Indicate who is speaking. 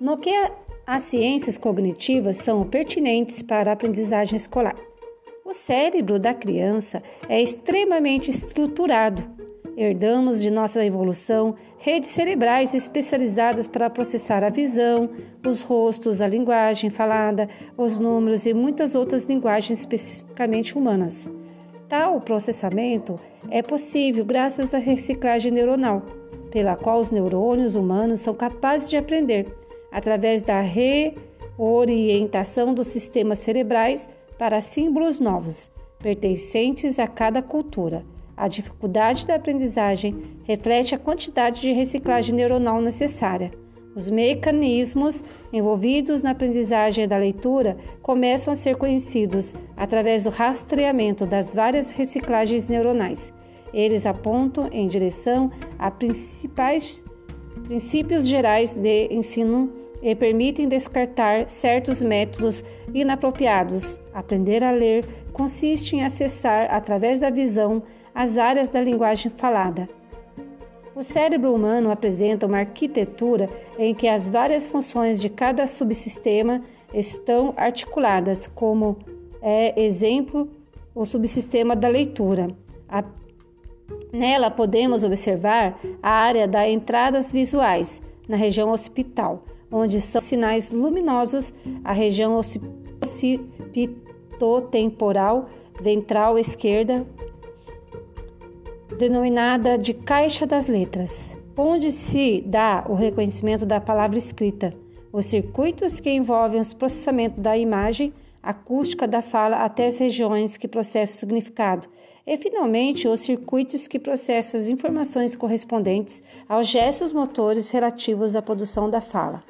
Speaker 1: no que as ciências cognitivas são pertinentes para a aprendizagem escolar. O cérebro da criança é extremamente estruturado. Herdamos de nossa evolução redes cerebrais especializadas para processar a visão, os rostos, a linguagem falada, os números e muitas outras linguagens especificamente humanas. Tal processamento é possível graças à reciclagem neuronal, pela qual os neurônios humanos são capazes de aprender através da reorientação dos sistemas cerebrais para símbolos novos, pertencentes a cada cultura. A dificuldade da aprendizagem reflete a quantidade de reciclagem neuronal necessária. Os mecanismos envolvidos na aprendizagem da leitura começam a ser conhecidos através do rastreamento das várias reciclagens neuronais. Eles apontam em direção a principais princípios gerais de ensino e permitem descartar certos métodos inapropriados. Aprender a ler consiste em acessar, através da visão, as áreas da linguagem falada. O cérebro humano apresenta uma arquitetura em que as várias funções de cada subsistema estão articuladas, como é exemplo o subsistema da leitura. A, nela podemos observar a área das entradas visuais na região occipital, onde são sinais luminosos a região occipitotemporal ventral esquerda, denominada de caixa das letras, onde se dá o reconhecimento da palavra escrita, os circuitos que envolvem o processamento da imagem acústica da fala até as regiões que processam o significado, e finalmente os circuitos que processam as informações correspondentes aos gestos motores relativos à produção da fala.